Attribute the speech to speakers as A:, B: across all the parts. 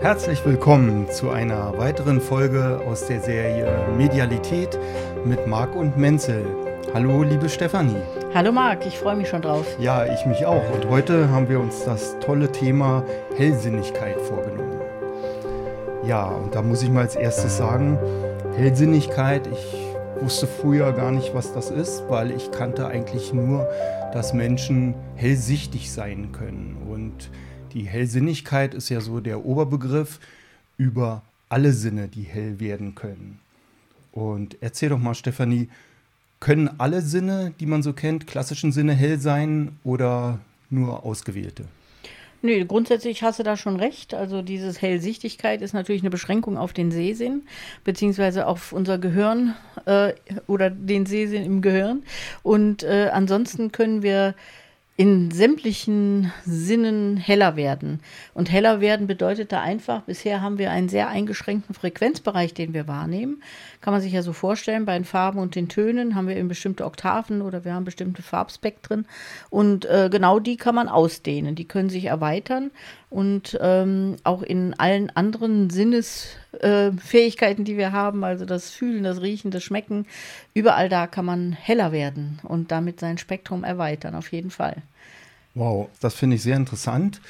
A: Herzlich willkommen zu einer weiteren Folge aus der Serie Medialität mit Marc und Menzel. Hallo, liebe Stefanie.
B: Hallo Marc, ich freue mich schon drauf.
A: Ja, ich mich auch. Und heute haben wir uns das tolle Thema Hellsinnigkeit vorgenommen. Ja, und da muss ich mal als erstes sagen, Hellsinnigkeit, ich wusste früher gar nicht, was das ist, weil ich kannte eigentlich nur, dass Menschen hellsichtig sein können. Und die Hellsinnigkeit ist ja so der Oberbegriff über alle Sinne, die hell werden können. Und erzähl doch mal, Stefanie, können alle Sinne, die man so kennt, klassischen Sinne hell sein oder nur ausgewählte?
B: Nö, grundsätzlich hast du da schon recht. Also dieses Hellsichtigkeit ist natürlich eine Beschränkung auf den Sehsinn, beziehungsweise auf unser Gehirn äh, oder den Sehsinn im Gehirn. Und äh, ansonsten können wir in sämtlichen Sinnen heller werden. Und heller werden bedeutet da einfach, bisher haben wir einen sehr eingeschränkten Frequenzbereich, den wir wahrnehmen. Kann man sich ja so vorstellen, bei den Farben und den Tönen haben wir eben bestimmte Oktaven oder wir haben bestimmte Farbspektren. Und äh, genau die kann man ausdehnen, die können sich erweitern. Und ähm, auch in allen anderen Sinnesfähigkeiten, äh, die wir haben, also das Fühlen, das Riechen, das Schmecken, überall da kann man heller werden und damit sein Spektrum erweitern, auf jeden Fall.
A: Wow, das finde ich sehr interessant.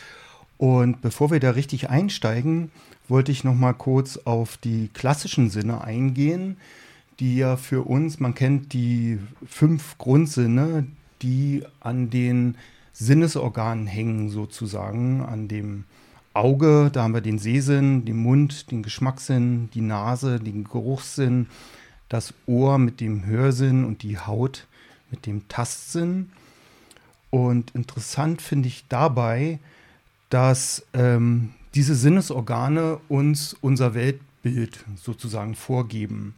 A: Und bevor wir da richtig einsteigen, wollte ich noch mal kurz auf die klassischen Sinne eingehen, die ja für uns, man kennt die fünf Grundsinne, die an den Sinnesorganen hängen sozusagen, an dem Auge, da haben wir den Sehsinn, den Mund, den Geschmackssinn, die Nase, den Geruchssinn, das Ohr mit dem Hörsinn und die Haut mit dem Tastsinn. Und interessant finde ich dabei, dass ähm, diese Sinnesorgane uns unser Weltbild sozusagen vorgeben.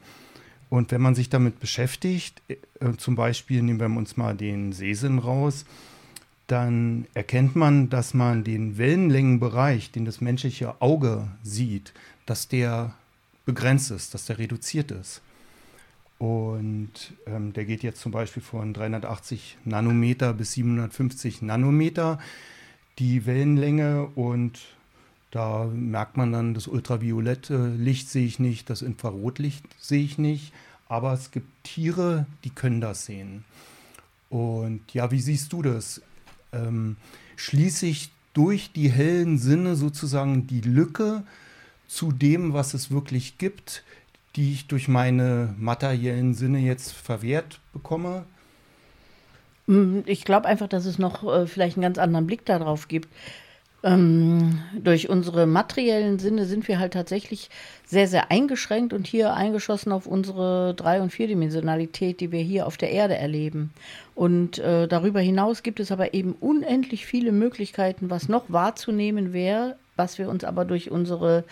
A: Und wenn man sich damit beschäftigt, äh, zum Beispiel nehmen wir uns mal den Sehsinn raus, dann erkennt man, dass man den Wellenlängenbereich, den das menschliche Auge sieht, dass der begrenzt ist, dass der reduziert ist. Und ähm, der geht jetzt zum Beispiel von 380 Nanometer bis 750 Nanometer die Wellenlänge und da merkt man dann, das ultraviolette Licht sehe ich nicht, das Infrarotlicht sehe ich nicht, aber es gibt Tiere, die können das sehen. Und ja, wie siehst du das? Ähm, schließe ich durch die hellen Sinne sozusagen die Lücke zu dem, was es wirklich gibt, die ich durch meine materiellen Sinne jetzt verwehrt bekomme?
B: Mm, ich glaube einfach, dass es noch äh, vielleicht einen ganz anderen Blick darauf gibt. Ähm, durch unsere materiellen Sinne sind wir halt tatsächlich sehr, sehr eingeschränkt und hier eingeschossen auf unsere Drei- und Vierdimensionalität, die wir hier auf der Erde erleben. Und äh, darüber hinaus gibt es aber eben unendlich viele Möglichkeiten, was noch wahrzunehmen wäre, was wir uns aber durch unsere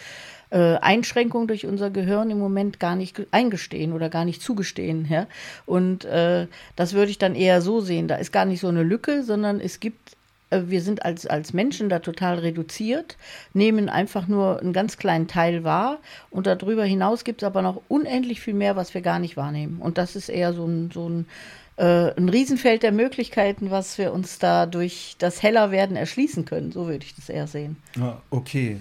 B: äh, Einschränkung durch unser Gehirn im Moment gar nicht eingestehen oder gar nicht zugestehen. Ja? Und äh, das würde ich dann eher so sehen. Da ist gar nicht so eine Lücke, sondern es gibt wir sind als, als Menschen da total reduziert, nehmen einfach nur einen ganz kleinen Teil wahr und darüber hinaus gibt es aber noch unendlich viel mehr, was wir gar nicht wahrnehmen. Und das ist eher so ein, so ein, äh, ein Riesenfeld der Möglichkeiten, was wir uns da durch das Hellerwerden erschließen können. So würde ich das eher sehen.
A: Ah, okay.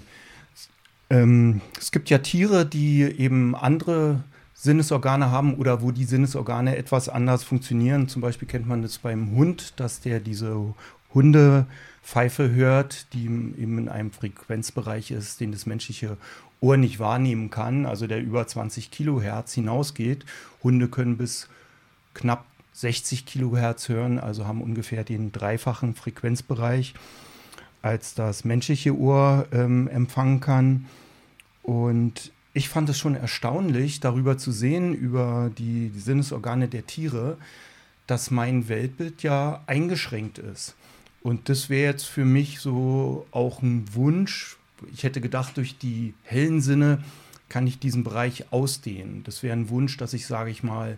A: Ähm, es gibt ja Tiere, die eben andere Sinnesorgane haben oder wo die Sinnesorgane etwas anders funktionieren. Zum Beispiel kennt man das beim Hund, dass der diese Hundepfeife hört, die eben in einem Frequenzbereich ist, den das menschliche Ohr nicht wahrnehmen kann, also der über 20 Kilohertz hinausgeht. Hunde können bis knapp 60 Kilohertz hören, also haben ungefähr den dreifachen Frequenzbereich, als das menschliche Ohr ähm, empfangen kann. Und ich fand es schon erstaunlich, darüber zu sehen, über die, die Sinnesorgane der Tiere, dass mein Weltbild ja eingeschränkt ist. Und das wäre jetzt für mich so auch ein Wunsch. Ich hätte gedacht, durch die hellen Sinne kann ich diesen Bereich ausdehnen. Das wäre ein Wunsch, dass ich, sage ich mal,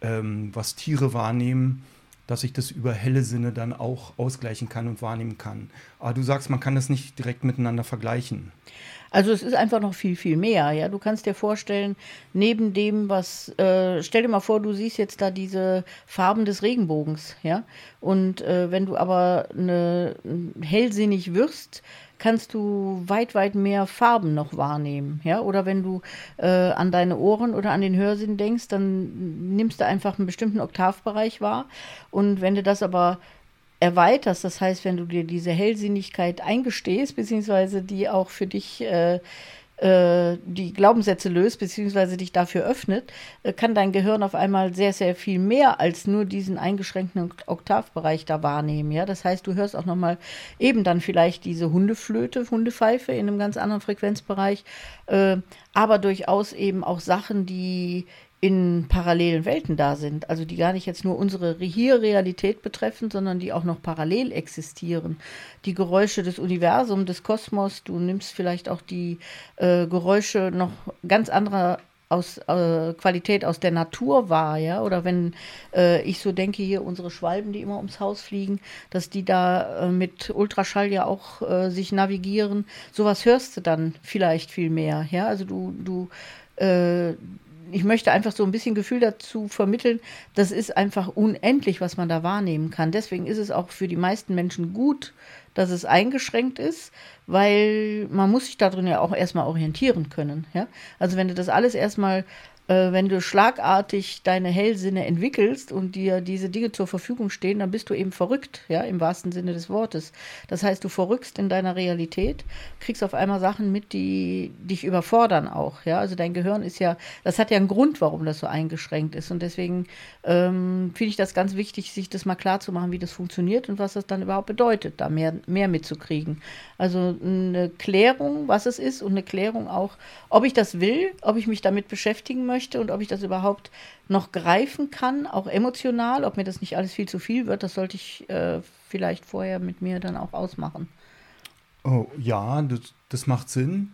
A: ähm, was Tiere wahrnehmen, dass ich das über helle Sinne dann auch ausgleichen kann und wahrnehmen kann. Aber du sagst, man kann das nicht direkt miteinander vergleichen.
B: Also es ist einfach noch viel, viel mehr. Ja, du kannst dir vorstellen, neben dem, was, äh, stell dir mal vor, du siehst jetzt da diese Farben des Regenbogens, ja. Und äh, wenn du aber eine, hellsinnig wirst, kannst du weit, weit mehr Farben noch wahrnehmen. Ja? Oder wenn du äh, an deine Ohren oder an den Hörsinn denkst, dann nimmst du einfach einen bestimmten Oktavbereich wahr. Und wenn du das aber erweiterst, das heißt, wenn du dir diese Hellsinnigkeit eingestehst, beziehungsweise die auch für dich äh, äh, die Glaubenssätze löst, beziehungsweise dich dafür öffnet, äh, kann dein Gehirn auf einmal sehr, sehr viel mehr als nur diesen eingeschränkten Oktavbereich da wahrnehmen. Ja? Das heißt, du hörst auch nochmal eben dann vielleicht diese Hundeflöte, Hundepfeife in einem ganz anderen Frequenzbereich, äh, aber durchaus eben auch Sachen, die in parallelen Welten da sind, also die gar nicht jetzt nur unsere hier Realität betreffen, sondern die auch noch parallel existieren. Die Geräusche des Universums, des Kosmos, du nimmst vielleicht auch die äh, Geräusche noch ganz anderer aus äh, Qualität aus der Natur wahr, ja, oder wenn äh, ich so denke, hier unsere Schwalben, die immer ums Haus fliegen, dass die da äh, mit Ultraschall ja auch äh, sich navigieren, sowas hörst du dann vielleicht viel mehr, ja, also du, du äh, ich möchte einfach so ein bisschen Gefühl dazu vermitteln, das ist einfach unendlich, was man da wahrnehmen kann. Deswegen ist es auch für die meisten Menschen gut, dass es eingeschränkt ist, weil man muss sich darin ja auch erstmal orientieren können. Ja? Also wenn du das alles erstmal wenn du schlagartig deine Hellsinne entwickelst und dir diese Dinge zur Verfügung stehen, dann bist du eben verrückt, ja, im wahrsten Sinne des Wortes. Das heißt, du verrückst in deiner Realität, kriegst auf einmal Sachen mit, die dich überfordern auch, ja. Also dein Gehirn ist ja, das hat ja einen Grund, warum das so eingeschränkt ist. Und deswegen ähm, finde ich das ganz wichtig, sich das mal klar zu machen, wie das funktioniert und was das dann überhaupt bedeutet, da mehr, mehr mitzukriegen. Also eine Klärung, was es ist und eine Klärung auch, ob ich das will, ob ich mich damit beschäftigen möchte möchte und ob ich das überhaupt noch greifen kann, auch emotional, ob mir das nicht alles viel zu viel wird, das sollte ich äh, vielleicht vorher mit mir dann auch ausmachen.
A: Oh, ja, das, das macht Sinn.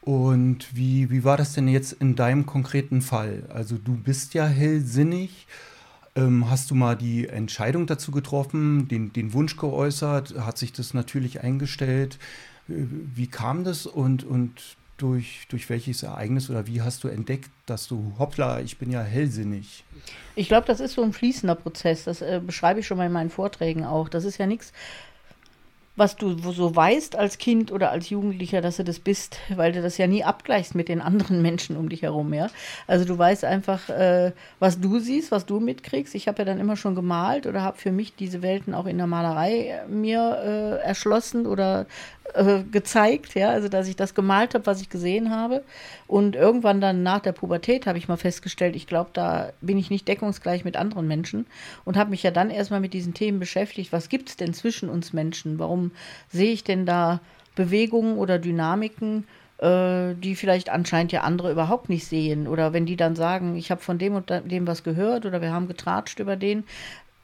A: Und wie, wie war das denn jetzt in deinem konkreten Fall? Also du bist ja hellsinnig. Ähm, hast du mal die Entscheidung dazu getroffen, den, den Wunsch geäußert? Hat sich das natürlich eingestellt? Äh, wie kam das und, und durch, durch welches Ereignis oder wie hast du entdeckt, dass du, hoppla, ich bin ja hellsinnig?
B: Ich glaube, das ist so ein fließender Prozess. Das äh, beschreibe ich schon mal in meinen Vorträgen auch. Das ist ja nichts, was du so weißt als Kind oder als Jugendlicher, dass du das bist, weil du das ja nie abgleichst mit den anderen Menschen um dich herum, ja. Also du weißt einfach, äh, was du siehst, was du mitkriegst. Ich habe ja dann immer schon gemalt oder habe für mich diese Welten auch in der Malerei äh, mir äh, erschlossen oder äh, gezeigt, ja, also dass ich das gemalt habe, was ich gesehen habe. Und irgendwann dann nach der Pubertät habe ich mal festgestellt, ich glaube, da bin ich nicht deckungsgleich mit anderen Menschen und habe mich ja dann erstmal mit diesen Themen beschäftigt. Was gibt es denn zwischen uns Menschen? Warum sehe ich denn da Bewegungen oder Dynamiken? äh, die vielleicht anscheinend ja andere überhaupt nicht sehen. Oder wenn die dann sagen, ich habe von dem und dem was gehört oder wir haben getratscht über den,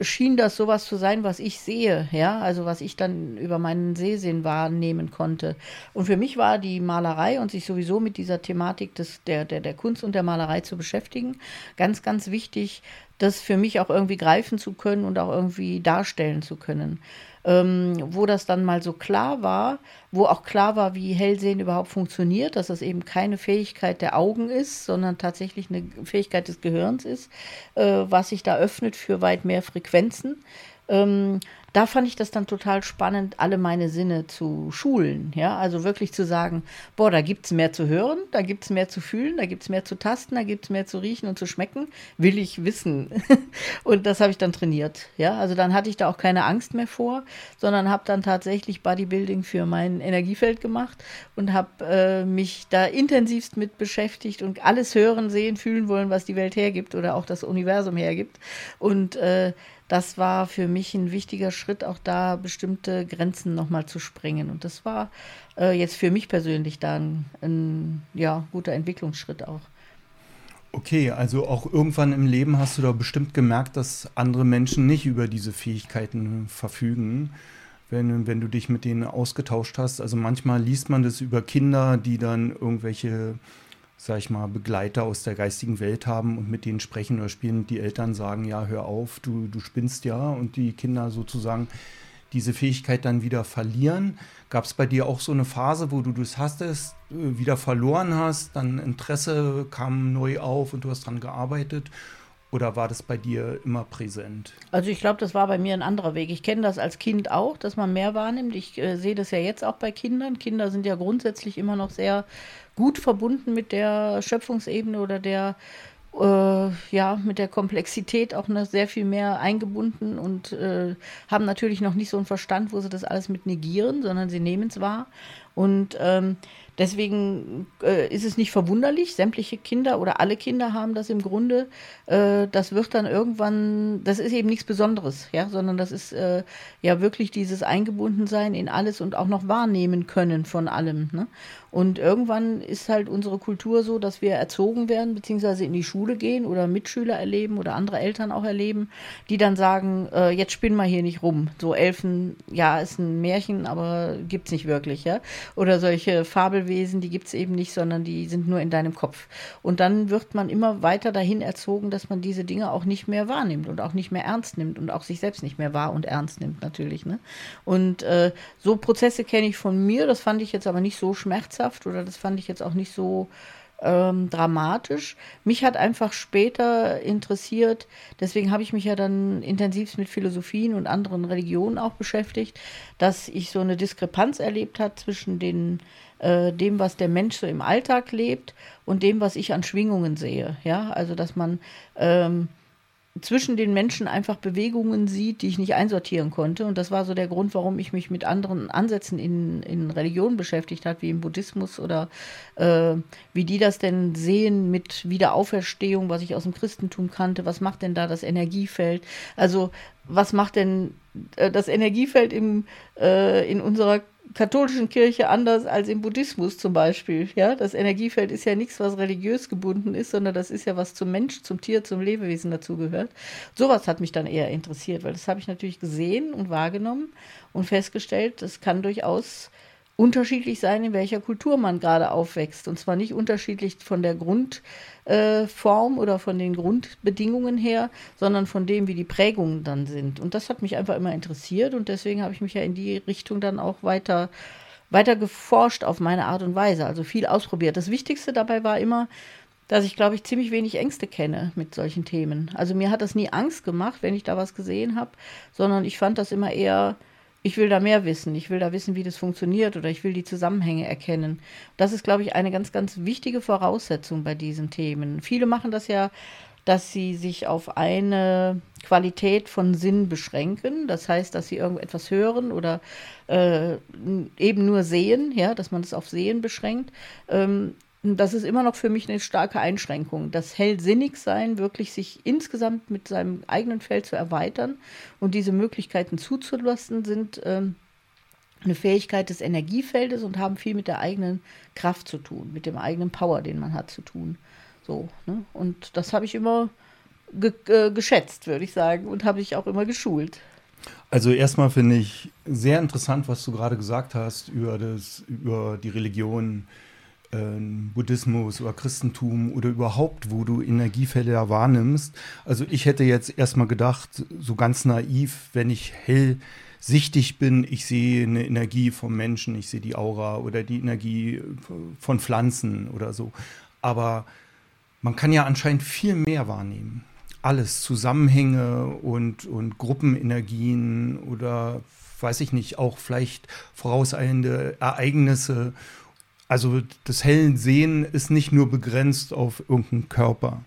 B: schien das sowas zu sein, was ich sehe, ja, also was ich dann über meinen Sehsinn wahrnehmen konnte. Und für mich war die Malerei und sich sowieso mit dieser Thematik des, der, der, der Kunst und der Malerei zu beschäftigen, ganz, ganz wichtig, das für mich auch irgendwie greifen zu können und auch irgendwie darstellen zu können ähm, wo das dann mal so klar war, wo auch klar war, wie Hellsehen überhaupt funktioniert, dass das eben keine Fähigkeit der Augen ist, sondern tatsächlich eine Fähigkeit des Gehirns ist, äh, was sich da öffnet für weit mehr Frequenzen. Ähm, da fand ich das dann total spannend, alle meine Sinne zu schulen. Ja, also wirklich zu sagen, boah, da gibt es mehr zu hören, da gibt es mehr zu fühlen, da gibt es mehr zu tasten, da gibt es mehr zu riechen und zu schmecken, will ich wissen. und das habe ich dann trainiert. Ja, also dann hatte ich da auch keine Angst mehr vor, sondern habe dann tatsächlich Bodybuilding für mein Energiefeld gemacht und habe äh, mich da intensivst mit beschäftigt und alles hören, sehen, fühlen wollen, was die Welt hergibt oder auch das Universum hergibt. Und äh, das war für mich ein wichtiger Schritt, auch da bestimmte Grenzen nochmal zu sprengen. Und das war äh, jetzt für mich persönlich dann ein, ja, guter Entwicklungsschritt auch.
A: Okay, also auch irgendwann im Leben hast du da bestimmt gemerkt, dass andere Menschen nicht über diese Fähigkeiten verfügen, wenn, wenn du dich mit denen ausgetauscht hast. Also manchmal liest man das über Kinder, die dann irgendwelche sag ich mal, Begleiter aus der geistigen Welt haben und mit denen sprechen oder spielen. Die Eltern sagen, ja, hör auf, du, du spinnst ja. Und die Kinder sozusagen diese Fähigkeit dann wieder verlieren. Gab es bei dir auch so eine Phase, wo du das hastest, äh, wieder verloren hast, dann Interesse kam neu auf und du hast dran gearbeitet? Oder war das bei dir immer präsent?
B: Also ich glaube, das war bei mir ein anderer Weg. Ich kenne das als Kind auch, dass man mehr wahrnimmt. Ich äh, sehe das ja jetzt auch bei Kindern. Kinder sind ja grundsätzlich immer noch sehr gut verbunden mit der Schöpfungsebene oder der äh, ja, mit der Komplexität auch noch sehr viel mehr eingebunden und äh, haben natürlich noch nicht so einen Verstand, wo sie das alles mit negieren, sondern sie nehmen es wahr. Und ähm, Deswegen äh, ist es nicht verwunderlich, sämtliche Kinder oder alle Kinder haben das im Grunde. Äh, das wird dann irgendwann, das ist eben nichts Besonderes, ja, sondern das ist äh, ja wirklich dieses Eingebundensein in alles und auch noch wahrnehmen können von allem. Ne? Und irgendwann ist halt unsere Kultur so, dass wir erzogen werden, beziehungsweise in die Schule gehen oder Mitschüler erleben oder andere Eltern auch erleben, die dann sagen, äh, jetzt spinn mal hier nicht rum. So Elfen, ja, ist ein Märchen, aber gibt's nicht wirklich, ja. Oder solche Fabelwesen, die gibt's eben nicht, sondern die sind nur in deinem Kopf. Und dann wird man immer weiter dahin erzogen, dass man diese Dinge auch nicht mehr wahrnimmt und auch nicht mehr ernst nimmt und auch sich selbst nicht mehr wahr und ernst nimmt, natürlich. Ne? Und äh, so Prozesse kenne ich von mir, das fand ich jetzt aber nicht so schmerzhaft oder das fand ich jetzt auch nicht so ähm, dramatisch. Mich hat einfach später interessiert, deswegen habe ich mich ja dann intensiv mit Philosophien und anderen Religionen auch beschäftigt, dass ich so eine Diskrepanz erlebt habe zwischen den, äh, dem, was der Mensch so im Alltag lebt und dem, was ich an Schwingungen sehe. Ja, also dass man ähm, zwischen den Menschen einfach Bewegungen sieht, die ich nicht einsortieren konnte. Und das war so der Grund, warum ich mich mit anderen Ansätzen in, in Religion beschäftigt habe, wie im Buddhismus oder äh, wie die das denn sehen mit Wiederauferstehung, was ich aus dem Christentum kannte. Was macht denn da das Energiefeld? Also was macht denn äh, das Energiefeld im, äh, in unserer katholischen Kirche anders als im Buddhismus zum Beispiel. Ja, das Energiefeld ist ja nichts, was religiös gebunden ist, sondern das ist ja was zum Mensch, zum Tier, zum Lebewesen dazugehört. Sowas hat mich dann eher interessiert, weil das habe ich natürlich gesehen und wahrgenommen und festgestellt, das kann durchaus unterschiedlich sein, in welcher Kultur man gerade aufwächst. Und zwar nicht unterschiedlich von der Grundform äh, oder von den Grundbedingungen her, sondern von dem, wie die Prägungen dann sind. Und das hat mich einfach immer interessiert und deswegen habe ich mich ja in die Richtung dann auch weiter, weiter geforscht auf meine Art und Weise, also viel ausprobiert. Das Wichtigste dabei war immer, dass ich, glaube ich, ziemlich wenig Ängste kenne mit solchen Themen. Also mir hat das nie Angst gemacht, wenn ich da was gesehen habe, sondern ich fand das immer eher ich will da mehr wissen, ich will da wissen, wie das funktioniert oder ich will die Zusammenhänge erkennen. Das ist, glaube ich, eine ganz, ganz wichtige Voraussetzung bei diesen Themen. Viele machen das ja, dass sie sich auf eine Qualität von Sinn beschränken. Das heißt, dass sie irgendetwas hören oder äh, eben nur sehen, ja, dass man es auf Sehen beschränkt. Ähm, das ist immer noch für mich eine starke Einschränkung. Das Hellsinnigsein, wirklich sich insgesamt mit seinem eigenen Feld zu erweitern und diese Möglichkeiten zuzulassen, sind ähm, eine Fähigkeit des Energiefeldes und haben viel mit der eigenen Kraft zu tun, mit dem eigenen Power, den man hat, zu tun. So, ne? Und das habe ich immer ge äh, geschätzt, würde ich sagen, und habe ich auch immer geschult.
A: Also erstmal finde ich sehr interessant, was du gerade gesagt hast über, das, über die Religion Buddhismus oder Christentum oder überhaupt, wo du Energiefelder wahrnimmst. Also ich hätte jetzt erstmal gedacht, so ganz naiv, wenn ich hellsichtig bin, ich sehe eine Energie vom Menschen, ich sehe die Aura oder die Energie von Pflanzen oder so. Aber man kann ja anscheinend viel mehr wahrnehmen. Alles, Zusammenhänge und, und Gruppenenergien oder weiß ich nicht, auch vielleicht vorauseilende Ereignisse also das hellen Sehen ist nicht nur begrenzt auf irgendeinen Körper.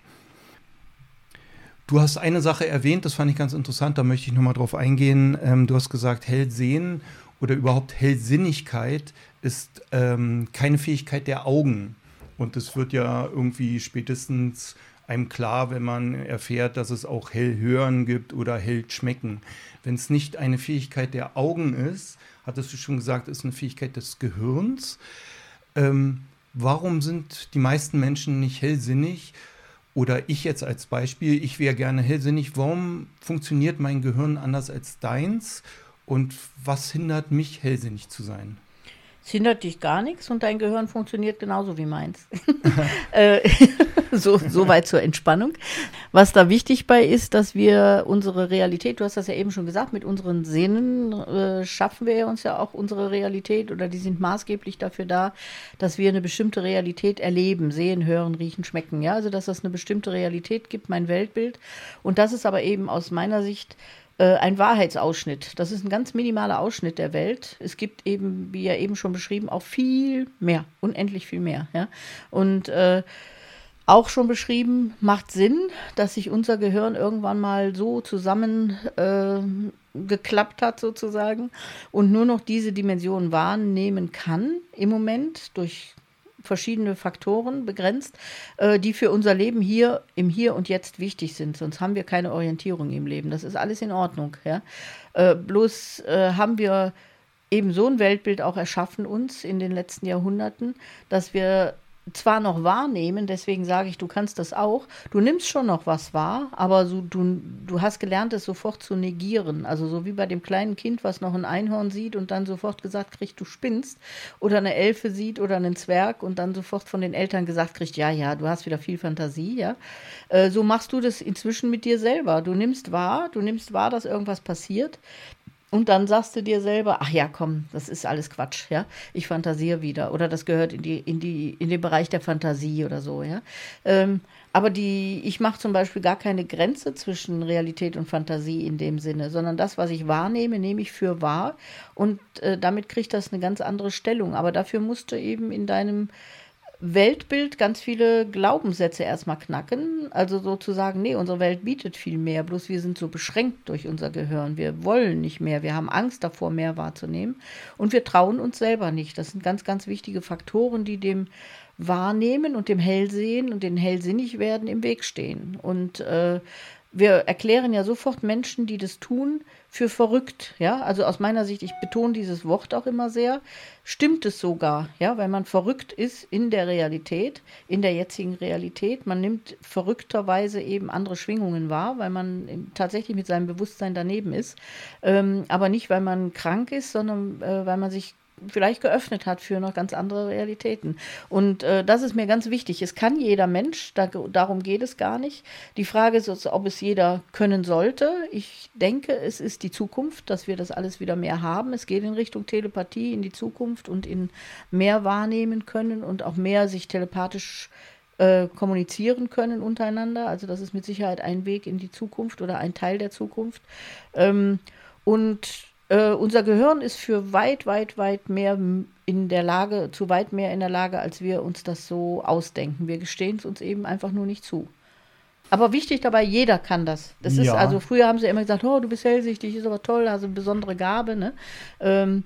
A: Du hast eine Sache erwähnt, das fand ich ganz interessant, da möchte ich nochmal drauf eingehen. Ähm, du hast gesagt, Hellsehen oder überhaupt Hellsinnigkeit ist ähm, keine Fähigkeit der Augen. Und das wird ja irgendwie spätestens einem klar, wenn man erfährt, dass es auch Hellhören gibt oder Hellschmecken. Wenn es nicht eine Fähigkeit der Augen ist, hattest du schon gesagt, ist eine Fähigkeit des Gehirns. Ähm, warum sind die meisten Menschen nicht hellsinnig? Oder ich jetzt als Beispiel, ich wäre gerne hellsinnig. Warum funktioniert mein Gehirn anders als deins? Und was hindert mich, hellsinnig zu sein?
B: Es hindert dich gar nichts und dein Gehirn funktioniert genauso wie meins. Äh, so, so weit zur Entspannung. Was da wichtig bei ist, dass wir unsere Realität, du hast das ja eben schon gesagt, mit unseren Sinnen äh, schaffen wir uns ja auch unsere Realität oder die sind maßgeblich dafür da, dass wir eine bestimmte Realität erleben, sehen, hören, riechen, schmecken. Ja, also dass das eine bestimmte Realität gibt, mein Weltbild. Und das ist aber eben aus meiner Sicht äh, ein Wahrheitsausschnitt. Das ist ein ganz minimaler Ausschnitt der Welt. Es gibt eben, wie ja eben schon beschrieben, auch viel mehr, unendlich viel mehr. Ja? Und äh, auch schon beschrieben, macht Sinn, dass sich unser Gehirn irgendwann mal so zusammen äh, hat sozusagen und nur noch diese Dimension wahrnehmen kann im Moment durch verschiedene Faktoren begrenzt, äh, die für unser Leben hier im Hier und Jetzt wichtig sind. Sonst haben wir keine Orientierung im Leben. Das ist alles in Ordnung. Ja? Äh, bloß äh, haben wir eben so ein Weltbild auch erschaffen uns in den letzten Jahrhunderten, dass wir zwar noch wahrnehmen, deswegen sage ich, du kannst das auch. Du nimmst schon noch was wahr, aber so, du, du hast gelernt, es sofort zu negieren. Also so wie bei dem kleinen Kind, was noch ein Einhorn sieht und dann sofort gesagt kriegt, du spinnst. Oder eine Elfe sieht oder einen Zwerg und dann sofort von den Eltern gesagt kriegt, ja, ja, du hast wieder viel Fantasie, ja. Äh, so machst du das inzwischen mit dir selber. Du nimmst wahr, du nimmst wahr, dass irgendwas passiert. Und dann sagst du dir selber, ach ja, komm, das ist alles Quatsch, ja. Ich fantasiere wieder. Oder das gehört in, die, in, die, in den Bereich der Fantasie oder so, ja. Ähm, aber die, ich mache zum Beispiel gar keine Grenze zwischen Realität und Fantasie in dem Sinne, sondern das, was ich wahrnehme, nehme ich für wahr. Und äh, damit kriegt das eine ganz andere Stellung. Aber dafür musst du eben in deinem Weltbild ganz viele Glaubenssätze erstmal knacken. Also sozusagen, nee, unsere Welt bietet viel mehr, bloß wir sind so beschränkt durch unser Gehirn. Wir wollen nicht mehr, wir haben Angst davor, mehr wahrzunehmen und wir trauen uns selber nicht. Das sind ganz, ganz wichtige Faktoren, die dem Wahrnehmen und dem Hellsehen und den Hellsinnigwerden im Weg stehen. Und äh, wir erklären ja sofort Menschen, die das tun, für verrückt. Ja, also aus meiner Sicht, ich betone dieses Wort auch immer sehr, stimmt es sogar, ja, weil man verrückt ist in der Realität, in der jetzigen Realität. Man nimmt verrückterweise eben andere Schwingungen wahr, weil man tatsächlich mit seinem Bewusstsein daneben ist. Ähm, aber nicht, weil man krank ist, sondern äh, weil man sich vielleicht geöffnet hat für noch ganz andere Realitäten. Und äh, das ist mir ganz wichtig. Es kann jeder Mensch, da, darum geht es gar nicht. Die Frage ist, ob es jeder können sollte. Ich denke, es ist die Zukunft, dass wir das alles wieder mehr haben. Es geht in Richtung Telepathie, in die Zukunft und in mehr wahrnehmen können und auch mehr sich telepathisch äh, kommunizieren können untereinander. Also das ist mit Sicherheit ein Weg in die Zukunft oder ein Teil der Zukunft. Ähm, und äh, unser Gehirn ist für weit, weit, weit mehr in der Lage, zu weit mehr in der Lage, als wir uns das so ausdenken. Wir gestehen es uns eben einfach nur nicht zu. Aber wichtig dabei, jeder kann das. Das ja. ist also, früher haben sie immer gesagt, oh, du bist hellsichtig, ist aber toll, hast eine besondere Gabe. Ne? Ähm,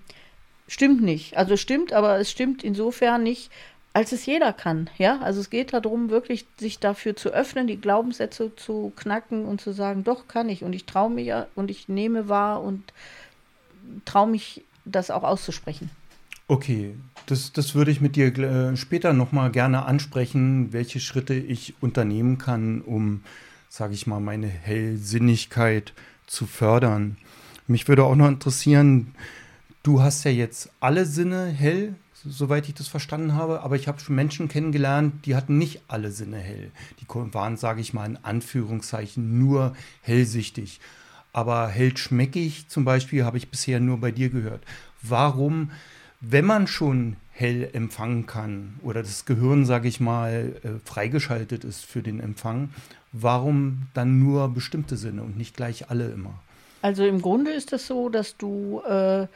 B: stimmt nicht. Also stimmt, aber es stimmt insofern nicht, als es jeder kann. Ja, also es geht darum, wirklich sich dafür zu öffnen, die Glaubenssätze zu knacken und zu sagen, doch kann ich und ich traue mich und ich nehme wahr und traue mich, das auch auszusprechen.
A: Okay, das, das würde ich mit dir äh, später nochmal gerne ansprechen, welche Schritte ich unternehmen kann, um, sage ich mal, meine Hellsinnigkeit zu fördern. Mich würde auch noch interessieren, du hast ja jetzt alle Sinne hell, soweit ich das verstanden habe, aber ich habe schon Menschen kennengelernt, die hatten nicht alle Sinne hell. Die waren, sage ich mal, in Anführungszeichen nur hellsichtig aber hält schmeckig zum Beispiel habe ich bisher nur bei dir gehört. Warum, wenn man schon hell empfangen kann oder das Gehirn, sage ich mal, äh, freigeschaltet ist für den Empfang, warum dann nur bestimmte Sinne und nicht gleich alle immer?
B: Also im Grunde ist es so, dass du äh,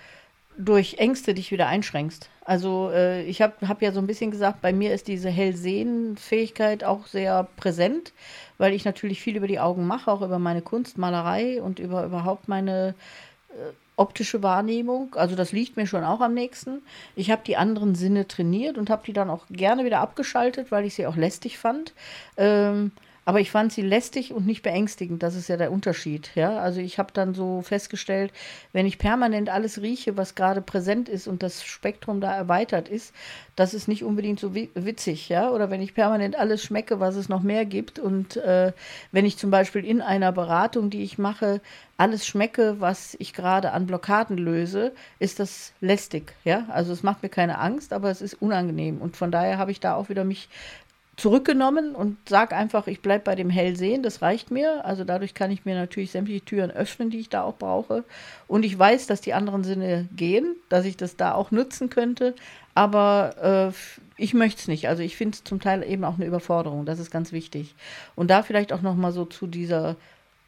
B: durch Ängste dich wieder einschränkst. Also äh, ich habe hab ja so ein bisschen gesagt, bei mir ist diese Hellsehenfähigkeit auch sehr präsent weil ich natürlich viel über die Augen mache, auch über meine Kunstmalerei und über überhaupt meine äh, optische Wahrnehmung. Also das liegt mir schon auch am nächsten. Ich habe die anderen Sinne trainiert und habe die dann auch gerne wieder abgeschaltet, weil ich sie auch lästig fand. Ähm, Aber ich fand sie lästig und nicht beängstigend. Das ist ja der Unterschied. Ja? Also ich habe dann so festgestellt, wenn ich permanent alles rieche, was gerade präsent ist und das Spektrum da erweitert ist, das ist nicht unbedingt so witzig. Ja? Oder wenn ich permanent alles schmecke, was es noch mehr gibt. Und äh, wenn ich zum Beispiel in einer Beratung, die ich mache, alles schmecke, was ich gerade an Blockaden löse, ist das lästig. Ja? Also es macht mir keine Angst, aber es ist unangenehm. Und von daher habe ich da auch wieder mich zurückgenommen und sage einfach, ich bleibe bei dem Hellsehen, das reicht mir. Also dadurch kann ich mir natürlich sämtliche Türen öffnen, die ich da auch brauche. Und ich weiß, dass die anderen Sinne gehen, dass ich das da auch nutzen könnte. Aber äh, ich möchte es nicht. Also ich finde es zum Teil eben auch eine Überforderung. Das ist ganz wichtig. Und da vielleicht auch noch mal so zu dieser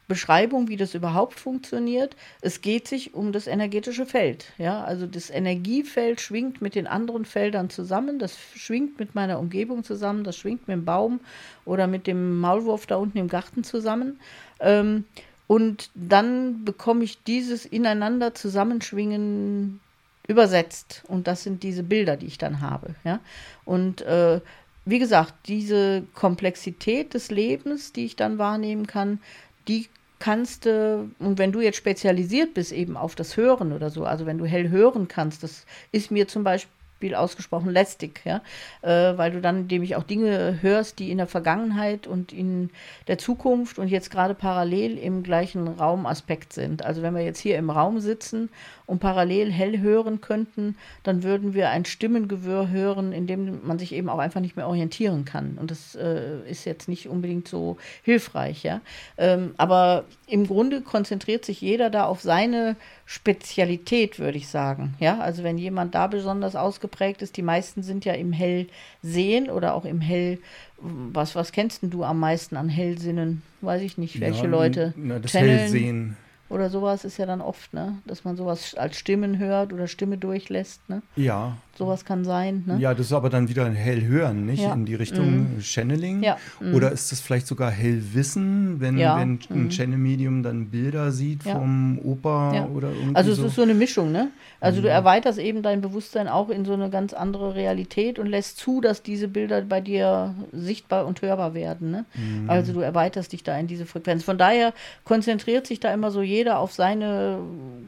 B: Beschreibung, wie das überhaupt funktioniert. Es geht sich um das energetische Feld. Ja, also das Energiefeld schwingt mit den anderen Feldern zusammen. Das schwingt mit meiner Umgebung zusammen. Das schwingt mit dem Baum oder mit dem Maulwurf da unten im Garten zusammen. Ähm, und dann bekomme ich dieses ineinander Zusammenschwingen übersetzt. Und das sind diese Bilder, die ich dann habe. Ja, und äh, wie gesagt, diese Komplexität des Lebens, die ich dann wahrnehmen kann, die kannst du, und wenn du jetzt spezialisiert bist eben auf das Hören oder so, also wenn du hell hören kannst, das ist mir zum Beispiel Beispiel ausgesprochen lästig, ja, äh, weil du dann nämlich auch Dinge hörst, die in der Vergangenheit und in der Zukunft und jetzt gerade parallel im gleichen Raumaspekt sind. Also wenn wir jetzt hier im Raum sitzen und parallel hell hören könnten, dann würden wir ein Stimmengewirr hören, in dem man sich eben auch einfach nicht mehr orientieren kann. Und das äh, ist jetzt nicht unbedingt so hilfreich, ja. Ähm, aber im Grunde konzentriert sich jeder da auf seine Spezialität, würde ich sagen. Ja, also wenn jemand da besonders ausgeprägt ist, die meisten sind ja im Hellsehen oder auch im Hell. Was, was kennst du am meisten an Hellsinnen? Weiß ich nicht, welche ja, Leute.
A: Na, das Channeln. Hellsehen
B: oder sowas ist ja dann oft, ne? Dass man sowas als Stimmen hört oder Stimme durchlässt, ne?
A: Ja.
B: Sowas kann sein, ne?
A: Ja, das ist aber dann wieder ein Hellhören, nicht? Ja. In die Richtung mm. Channeling. Ja. Mm. Oder ist das vielleicht sogar Hellwissen, wenn, ja. wenn ein mm. Channel-Medium dann Bilder sieht vom Opa oder irgendwie
B: Also es so? ist so eine Mischung, ne? Also du mhm. erweiterst eben dein Bewusstsein auch in so eine ganz andere Realität und lässt zu, dass diese Bilder bei dir sichtbar und hörbar werden, ne? Mhm. Also du erweiterst dich da in diese Frequenz. Von daher konzentriert sich da immer so jeder jeder auf seine,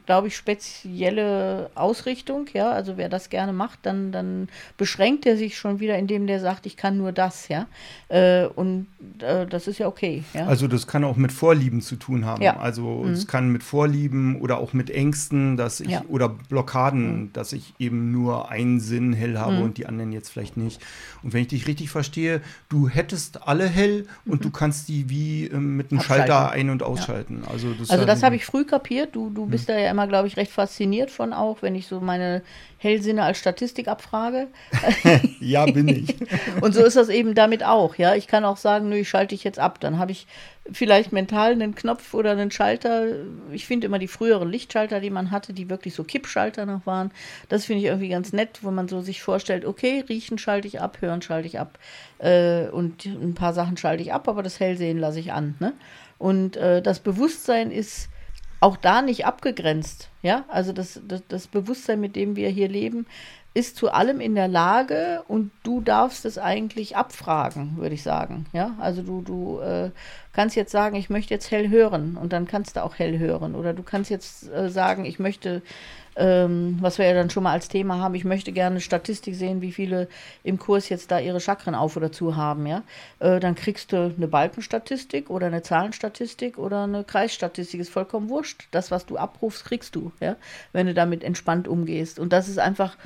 B: glaube ich, spezielle Ausrichtung. Ja, also wer das gerne macht, dann, dann beschränkt er sich schon wieder, indem der sagt, ich kann nur das. Ja, äh, und äh, das ist ja okay. Ja?
A: Also das kann auch mit Vorlieben zu tun haben. Ja. Also mhm. es kann mit Vorlieben oder auch mit Ängsten, dass ich ja. oder Blockaden, mhm. dass ich eben nur einen Sinn hell habe mhm. und die anderen jetzt vielleicht nicht. Und wenn ich dich richtig verstehe, du hättest alle hell und du mhm. kannst die wie äh, mit einem Schalter ein- und ausschalten. Also
B: das, also das habe ich früh kapiert. Du, du bist hm. da ja immer, glaube ich, recht fasziniert von auch, wenn ich so meine Hellsinne als Statistik abfrage.
A: ja, bin ich.
B: Und so ist das eben damit auch. Ja, ich kann auch sagen, nö, ich schalte ich jetzt ab. Dann habe ich vielleicht mental einen Knopf oder einen Schalter. Ich finde immer die früheren Lichtschalter, die man hatte, die wirklich so Kippschalter noch waren. Das finde ich irgendwie ganz nett, wo man so sich vorstellt, okay, riechen schalte ich ab, hören schalte ich ab. Äh, und ein paar Sachen schalte ich ab, aber das Hellsehen lasse ich an. Ne? Und äh, das Bewusstsein ist auch da nicht abgegrenzt. Ja, also das, das, das Bewusstsein, mit dem wir hier leben, ist zu allem in der Lage und du darfst es eigentlich abfragen, würde ich sagen. Ja, also du, du äh, kannst jetzt sagen, ich möchte jetzt hell hören und dann kannst du auch hell hören. Oder du kannst jetzt äh, sagen, ich möchte ähm, was wir ja dann schon mal als Thema haben. Ich möchte gerne Statistik sehen, wie viele im Kurs jetzt da ihre Chakren auf oder zu haben, ja. Äh, dann kriegst du eine Balkenstatistik oder eine Zahlenstatistik oder eine Kreisstatistik, ist vollkommen wurscht. Das, was du abrufst, kriegst du, ja, wenn du damit entspannt umgehst. Und das ist einfach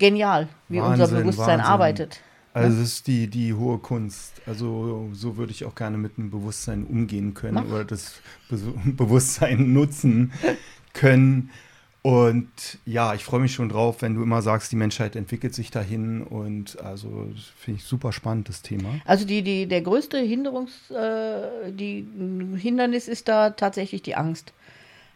B: genial, wie Wahnsinn, unser Bewusstsein Wahnsinn. arbeitet.
A: Also es ist die, die hohe Kunst. Also so würde ich auch gerne mit dem Bewusstsein umgehen können Mach. oder das Be Bewusstsein nutzen können. Und ja, ich freue mich schon drauf, wenn du immer sagst, die Menschheit entwickelt sich dahin. Und also finde ich super spannend, das Thema.
B: Also die, die, der größte Hinderungs, äh, die Hindernis ist da tatsächlich die Angst.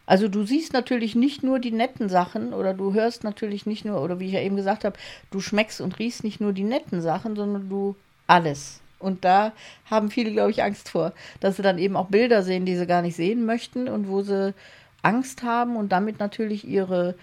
B: Also du siehst natürlich nicht nur die netten Sachen oder du hörst natürlich nicht nur, oder wie ich ja eben gesagt habe, du schmeckst und riechst nicht nur die netten Sachen, sondern du alles. Und da haben viele, glaube ich, Angst vor, dass sie dann eben auch Bilder sehen, die sie gar nicht sehen möchten und wo sie Angst haben und damit natürlich ihre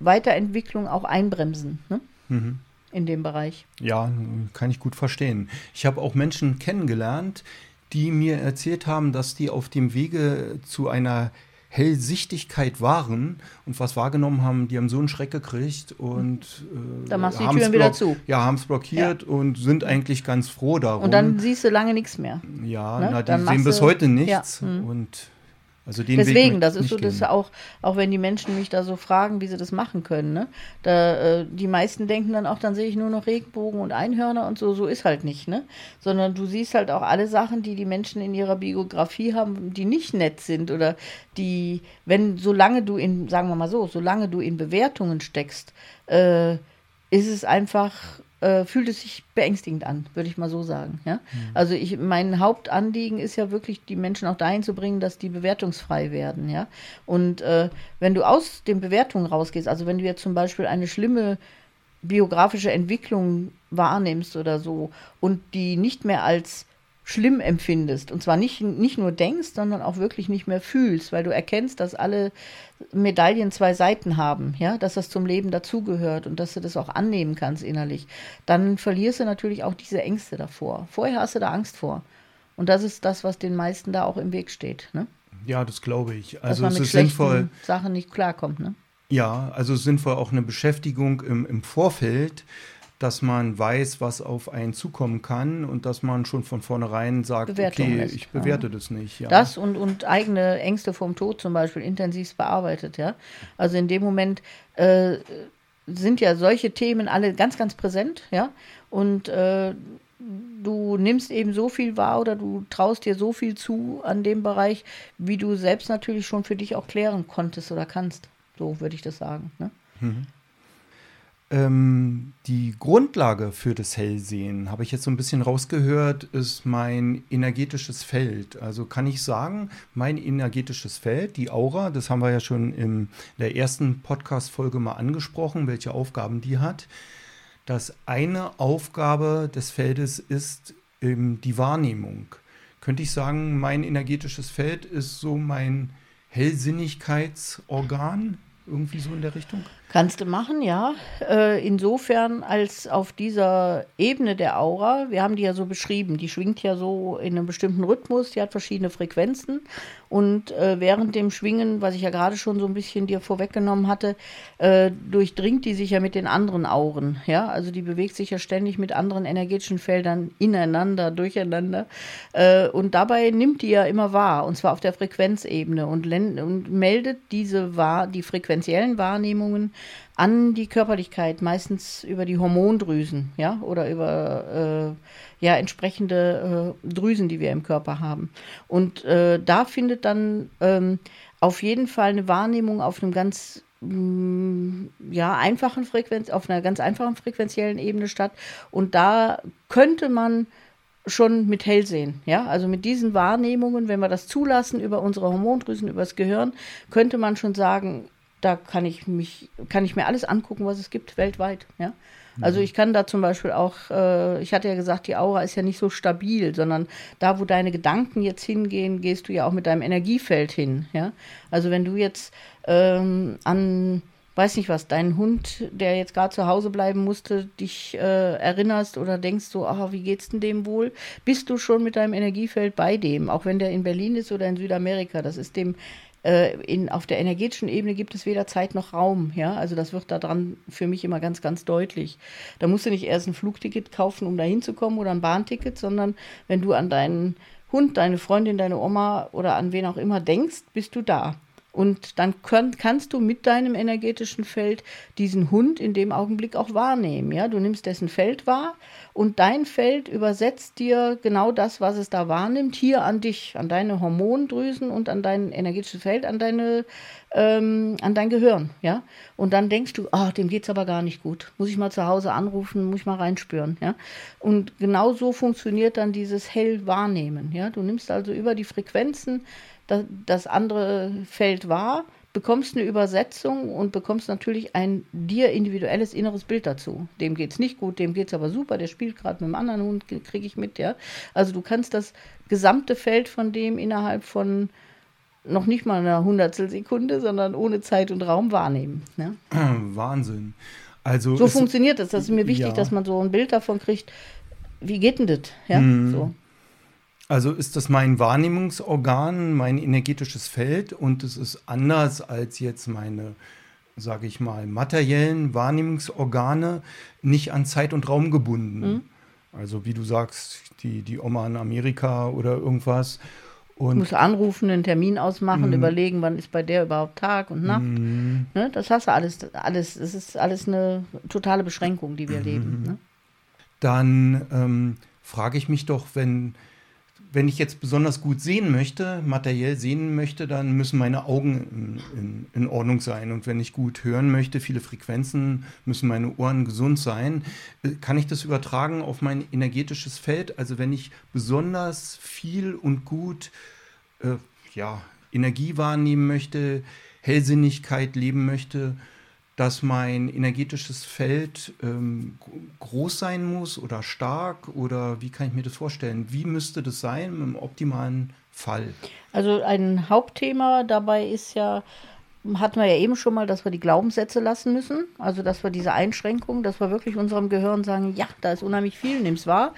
B: Weiterentwicklung auch einbremsen ne? mhm. in dem Bereich.
A: Ja, kann ich gut verstehen. Ich habe auch Menschen kennengelernt, die mir erzählt haben, dass die auf dem Wege zu einer Hellsichtigkeit waren und was wahrgenommen haben, die haben so einen Schreck gekriegt und
B: äh, dann machst du die Türen wieder zu.
A: Ja, haben es blockiert ja. und sind eigentlich ganz froh darum.
B: Und dann siehst du lange nichts mehr.
A: Ja, ne? na, die sehen bis heute nichts. Ja. Mhm. Und
B: also Deswegen, das ist so, dass auch, auch wenn die Menschen mich da so fragen, wie sie das machen können, ne? Da, äh, die meisten denken dann auch, dann sehe ich nur noch Regenbogen und Einhörner und so, so ist halt nicht, ne? Sondern du siehst halt auch alle Sachen, die die Menschen in ihrer Biografie haben, die nicht nett sind oder die, wenn, solange du in, sagen wir mal so, solange du in Bewertungen steckst, äh, ist es einfach äh, fühlt es sich beängstigend an, würde ich mal so sagen. Ja? Mhm. Also ich, mein Hauptanliegen ist ja wirklich, die Menschen auch dahin zu bringen, dass die bewertungsfrei werden. Ja? Und äh, wenn du aus den Bewertungen rausgehst, also wenn du jetzt zum Beispiel eine schlimme biografische Entwicklung wahrnimmst oder so und die nicht mehr als schlimm empfindest. Und zwar nicht, nicht nur denkst, sondern auch wirklich nicht mehr fühlst, weil du erkennst, dass alle Medaillen zwei Seiten haben, ja, dass das zum Leben dazugehört und dass du das auch annehmen kannst innerlich. Dann verlierst du natürlich auch diese Ängste davor. Vorher hast du da Angst vor. Und das ist das, was den meisten da auch im Weg steht. Ne?
A: Ja, das glaube ich. Also
B: dass man mit
A: es ist sinnvoll.
B: Sachen nicht klarkommt, ne?
A: Ja, also sinnvoll auch eine Beschäftigung im, im Vorfeld dass man weiß, was auf einen zukommen kann und dass man schon von vornherein sagt, Bewertung okay, ist, ich bewerte ja. das nicht.
B: Ja. Das und, und eigene Ängste vom Tod zum Beispiel intensiv bearbeitet, ja. Also in dem Moment äh, sind ja solche Themen alle ganz, ganz präsent, ja. Und äh, du nimmst eben so viel wahr oder du traust dir so viel zu an dem Bereich, wie du selbst natürlich schon für dich auch klären konntest oder kannst. So würde ich das sagen. Ne? Mhm.
A: Ähm, die Grundlage für das Hellsehen, habe ich jetzt so ein bisschen rausgehört, ist mein energetisches Feld. Also kann ich sagen, mein energetisches Feld, die Aura, das haben wir ja schon in der ersten Podcast-Folge mal angesprochen, welche Aufgaben die hat. dass eine Aufgabe des Feldes ist ähm, die Wahrnehmung. Könnte ich sagen, mein energetisches Feld ist so mein Hellsinnigkeitsorgan, irgendwie so in der Richtung?
B: Kannst du machen, ja. Äh, insofern als auf dieser Ebene der Aura, wir haben die ja so beschrieben, die schwingt ja so in einem bestimmten Rhythmus, die hat verschiedene Frequenzen und äh, während dem Schwingen, was ich ja gerade schon so ein bisschen dir vorweggenommen hatte, äh, durchdringt die sich ja mit den anderen Auren, ja. Also die bewegt sich ja ständig mit anderen energetischen Feldern ineinander, durcheinander und dabei nimmt die ja immer wahr und zwar auf der Frequenzebene und, meldet diese wahr, die frequenziellen Wahrnehmungen an die Körperlichkeit, meistens über die Hormondrüsen, ja, oder über äh, ja, entsprechende äh, Drüsen, die wir im Körper haben. Und äh, da findet dann ähm, auf jeden Fall eine Wahrnehmung auf einem ganz mm, ja, einfachen Frequenz, auf einer ganz einfachen frequenziellen Ebene statt. Und da könnte man schon mit hell sehen. Ja, also mit diesen Wahrnehmungen, wenn wir das zulassen über unsere Hormondrüsen, über das Gehirn, könnte man schon sagen, da kann ich mich, kann ich mir alles angucken, was es gibt weltweit. Ja? Also mhm. ich kann da zum Beispiel auch, äh, ich hatte ja gesagt, die Aura ist ja nicht so stabil, sondern da, wo deine Gedanken jetzt hingehen, gehst du ja auch mit deinem Energiefeld hin. Ja? Also wenn du jetzt ähm, an, weiß nicht was, deinen Hund, der jetzt gerade zu Hause bleiben musste, dich äh, erinnerst oder denkst so, ach, wie geht's denn dem wohl? Bist du schon mit deinem Energiefeld bei dem, auch wenn der in Berlin ist oder in Südamerika. Das ist dem in, auf der energetischen Ebene gibt es weder Zeit noch Raum. Ja? Also das wird daran für mich immer ganz, ganz deutlich. Da musst du nicht erst ein Flugticket kaufen, um da hinzukommen oder ein Bahnticket, sondern wenn du an deinen Hund, deine Freundin, deine Oma oder an wen auch immer denkst, bist du da. Und dann können, kannst du mit deinem energetischen Feld diesen Hund in dem Augenblick auch wahrnehmen. Ja? Du nimmst dessen Feld wahr und dein Feld übersetzt dir genau das, was es da wahrnimmt, hier an dich, an deine Hormondrüsen und an dein energetisches Feld, an, deine, ähm, an dein Gehirn. Ja? Und dann denkst du, oh, dem geht es aber gar nicht gut. Muss ich mal zu Hause anrufen, muss ich mal reinspüren. Ja? Und genau so funktioniert dann dieses Hell-Wahrnehmen. Ja? Du nimmst also über die Frequenzen das andere Feld wahr, bekommst eine Übersetzung und bekommst natürlich ein dir individuelles inneres Bild dazu. Dem geht es nicht gut, dem geht es aber super, der spielt gerade mit einem anderen Hund, kriege ich mit, ja. Also du kannst das gesamte Feld von dem innerhalb von noch nicht mal einer Hundertstelsekunde, sondern ohne Zeit und Raum wahrnehmen. Ne?
A: Wahnsinn. Also
B: so funktioniert das. Das ist mir wichtig, ja. dass man so ein Bild davon kriegt. Wie geht denn das? Ja,
A: mhm. so. Also ist das mein Wahrnehmungsorgan, mein energetisches Feld und es ist anders als jetzt meine, sage ich mal, materiellen Wahrnehmungsorgane, nicht an Zeit und Raum gebunden. Mhm. Also wie du sagst, die, die Oma in Amerika oder irgendwas.
B: Und musst anrufen, einen Termin ausmachen, mhm. überlegen, wann ist bei der überhaupt Tag und Nacht. Mhm. Ne, das hast du alles, alles. Es ist alles eine totale Beschränkung, die wir mhm. leben. Ne?
A: Dann ähm, frage ich mich doch, wenn wenn ich jetzt besonders gut sehen möchte, materiell sehen möchte, dann müssen meine Augen in, in, in, Ordnung sein. Und wenn ich gut hören möchte, viele Frequenzen, müssen meine Ohren gesund sein. Äh, kann ich das übertragen auf mein energetisches Feld? Also wenn ich besonders viel und gut äh, ja, Energie wahrnehmen möchte, Hellsinnigkeit leben möchte, dass mein energetisches Feld ähm, groß sein muss oder stark oder wie kann ich mir das vorstellen? Wie müsste das sein im optimalen Fall?
B: Also ein Hauptthema dabei ist ja, hatten wir ja eben schon mal, dass wir die Glaubenssätze lassen müssen. Also, dass wir diese Einschränkung, dass wir wirklich unserem Gehirn sagen, ja, da ist unheimlich viel, nimm's wahr.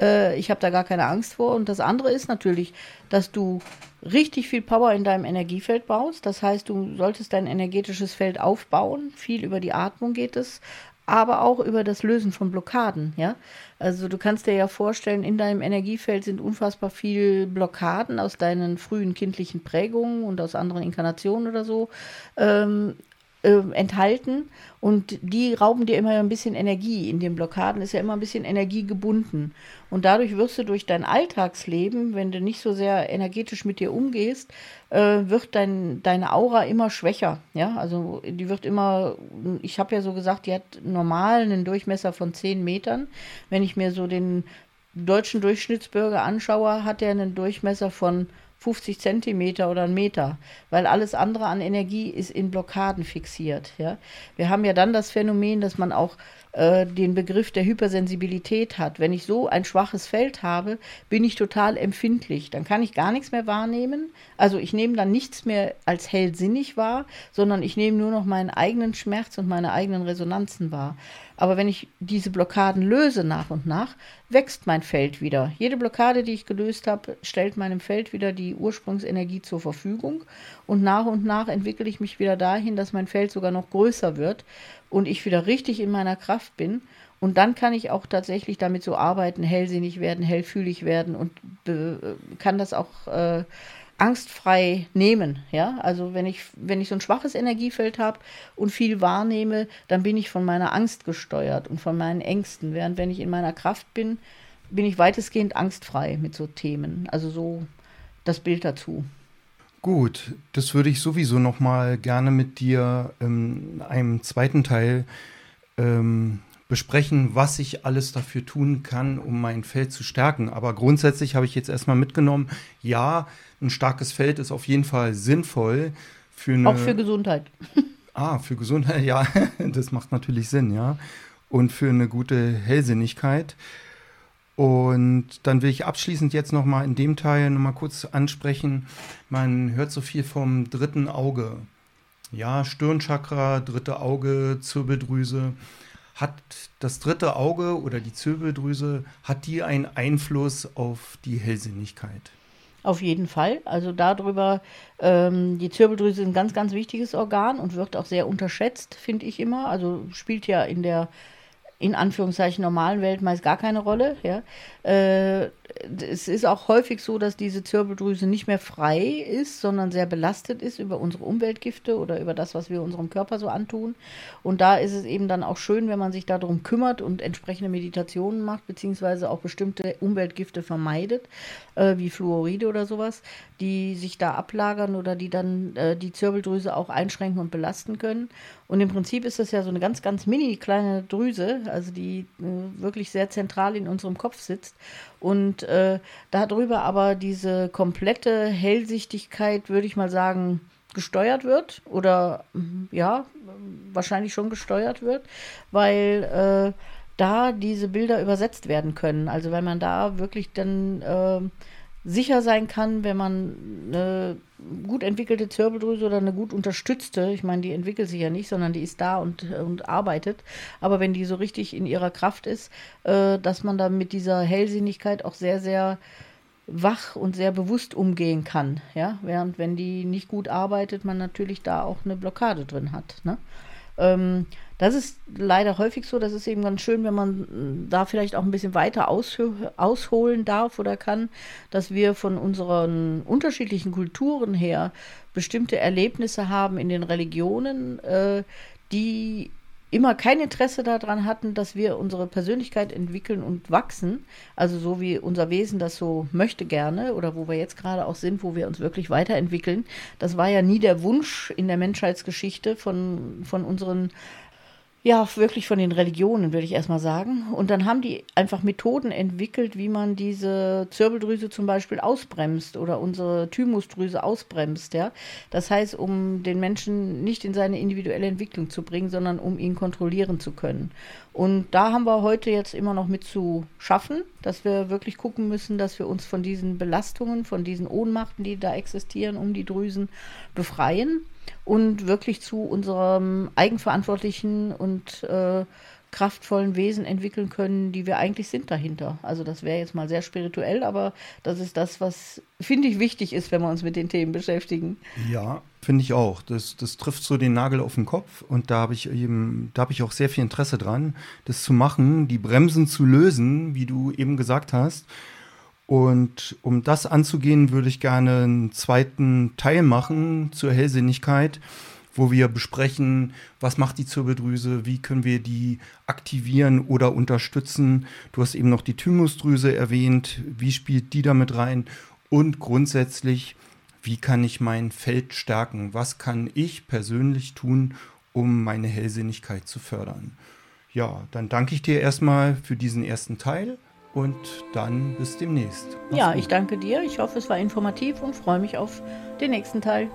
B: Äh, ich habe da gar keine Angst vor. Und das andere ist natürlich, dass du richtig viel Power in deinem Energiefeld baust. Das heißt, du solltest dein energetisches Feld aufbauen. Viel über die Atmung geht es aber auch über das Lösen von Blockaden, ja. Also du kannst dir ja vorstellen, in deinem Energiefeld sind unfassbar viele Blockaden aus deinen frühen kindlichen Prägungen und aus anderen Inkarnationen oder so. Ähm, äh, enthalten und die rauben dir immer ein bisschen Energie. In den Blockaden ist ja immer ein bisschen Energie gebunden. Und dadurch wirst du durch dein Alltagsleben, wenn du nicht so sehr energetisch mit dir umgehst, äh, wird dein, deine Aura immer schwächer. Ja, also die wird immer, ich habe ja so gesagt, die hat normal einen Durchmesser von 10 Metern. Wenn ich mir so den deutschen Durchschnittsbürger anschaue, hat er einen Durchmesser von 50 Zentimeter oder einen Meter, weil alles andere an Energie ist in Blockaden fixiert. Ja? Wir haben ja dann das Phänomen, dass man auch äh, den Begriff der Hypersensibilität hat. Wenn ich so ein schwaches Feld habe, bin ich total empfindlich. Dann kann ich gar nichts mehr wahrnehmen. Also ich nehme dann nichts mehr als hellsinnig wahr, sondern ich nehme nur noch meinen eigenen Schmerz und meine eigenen Resonanzen wahr. Aber wenn ich diese Blockaden löse nach und nach, wächst mein Feld wieder. Jede Blockade, die ich gelöst habe, stellt meinem Feld wieder die Ursprungsenergie zur Verfügung. Und nach und nach entwickle ich mich wieder dahin, dass mein Feld sogar noch größer wird und ich wieder richtig in meiner Kraft bin. Und dann kann ich auch tatsächlich damit so arbeiten, hellsinnig werden, hellfühlig werden und kann das auch äh, angstfrei nehmen. Ja, also wenn ich, wenn ich so ein schwaches Energiefeld habe und viel wahrnehme, dann bin ich von meiner Angst gesteuert und von meinen Ängsten. Während wenn ich in meiner Kraft bin, bin ich weitestgehend angstfrei mit so Themen. Also so das Bild dazu.
A: Gut, das würde ich sowieso noch mal gerne mit dir in einem zweiten Teil ähm, besprechen, was ich alles dafür tun kann, um mein Feld zu stärken. Aber grundsätzlich habe ich jetzt erstmal mitgenommen, ja, ein starkes Feld ist auf jeden Fall sinnvoll für eine.
B: Auch für Gesundheit.
A: Ah, für Gesundheit, ja, das macht natürlich Sinn, ja. Und für eine gute Hellsinnigkeit. Und dann will ich abschließend jetzt noch mal in dem Teil noch mal kurz ansprechen. Man hört so viel vom dritten Auge. Ja, Stirnchakra, dritte Auge, Zirbeldrüse. Hat das dritte Auge oder die Zirbeldrüse, hat die einen Einfluss auf die Hellsinnigkeit?
B: Auf jeden Fall. Also darüber, ähm, die Zirbeldrüse ist ein ganz, ganz wichtiges Organ und wird auch sehr unterschätzt, finde ich immer. Also spielt ja in der in Anführungszeichen normalen Welt meist gar keine Rolle. Ja. Äh, es ist auch häufig so, dass diese Zirbeldrüse nicht mehr frei ist, sondern sehr belastet ist über unsere Umweltgifte oder über das, was wir unserem Körper so antun. Und da ist es eben dann auch schön, wenn man sich darum kümmert und entsprechende Meditationen macht, beziehungsweise auch bestimmte Umweltgifte vermeidet, äh, wie Fluoride oder sowas, die sich da ablagern oder die dann äh, die Zirbeldrüse auch einschränken und belasten können. Und im Prinzip ist das ja so eine ganz, ganz mini kleine Drüse, also die äh, wirklich sehr zentral in unserem Kopf sitzt. Und äh, darüber aber diese komplette Hellsichtigkeit, würde ich mal sagen, gesteuert wird oder ja, wahrscheinlich schon gesteuert wird, weil äh, da diese Bilder übersetzt werden können. Also wenn man da wirklich dann äh, sicher sein kann, wenn man eine gut entwickelte Zirbeldrüse oder eine gut unterstützte, ich meine, die entwickelt sich ja nicht, sondern die ist da und, und arbeitet, aber wenn die so richtig in ihrer Kraft ist, äh, dass man da mit dieser Hellsinnigkeit auch sehr, sehr wach und sehr bewusst umgehen kann. Ja? Während wenn die nicht gut arbeitet, man natürlich da auch eine Blockade drin hat. Ne? Ähm, das ist leider häufig so. Das ist eben ganz schön, wenn man da vielleicht auch ein bisschen weiter ausholen darf oder kann, dass wir von unseren unterschiedlichen Kulturen her bestimmte Erlebnisse haben in den Religionen, äh, die immer kein Interesse daran hatten, dass wir unsere Persönlichkeit entwickeln und wachsen. Also so wie unser Wesen das so möchte gerne oder wo wir jetzt gerade auch sind, wo wir uns wirklich weiterentwickeln. Das war ja nie der Wunsch in der Menschheitsgeschichte von, von unseren ja, wirklich von den Religionen, würde ich erstmal sagen. Und dann haben die einfach Methoden entwickelt, wie man diese Zirbeldrüse zum Beispiel ausbremst oder unsere Thymusdrüse ausbremst, ja. Das heißt, um den Menschen nicht in seine individuelle Entwicklung zu bringen, sondern um ihn kontrollieren zu können. Und da haben wir heute jetzt immer noch mit zu schaffen, dass wir wirklich gucken müssen, dass wir uns von diesen Belastungen, von diesen Ohnmachten, die da existieren, um die Drüsen befreien und wirklich zu unserem eigenverantwortlichen und äh, kraftvollen Wesen entwickeln können, die wir eigentlich sind dahinter. Also das wäre jetzt mal sehr spirituell, aber das ist das, was, finde ich, wichtig ist, wenn wir uns mit den Themen beschäftigen.
A: Ja, finde ich auch. Das, das trifft so den Nagel auf den Kopf und da habe ich eben, da habe ich auch sehr viel Interesse dran, das zu machen, die Bremsen zu lösen, wie du eben gesagt hast und um das anzugehen, würde ich gerne einen zweiten Teil machen zur Hellsinnigkeit, wo wir besprechen, was macht die Zirbeldrüse, wie können wir die aktivieren oder unterstützen. Du hast eben noch die Thymusdrüse erwähnt, wie spielt die damit rein und grundsätzlich, wie kann ich mein Feld stärken? Was kann ich persönlich tun, um meine Hellsinnigkeit zu fördern? Ja, dann danke ich dir erstmal für diesen ersten Teil und dann bis demnächst.
B: Mach's ja, gut. ich danke dir. Ich hoffe, es war informativ und freue mich auf den nächsten Teil.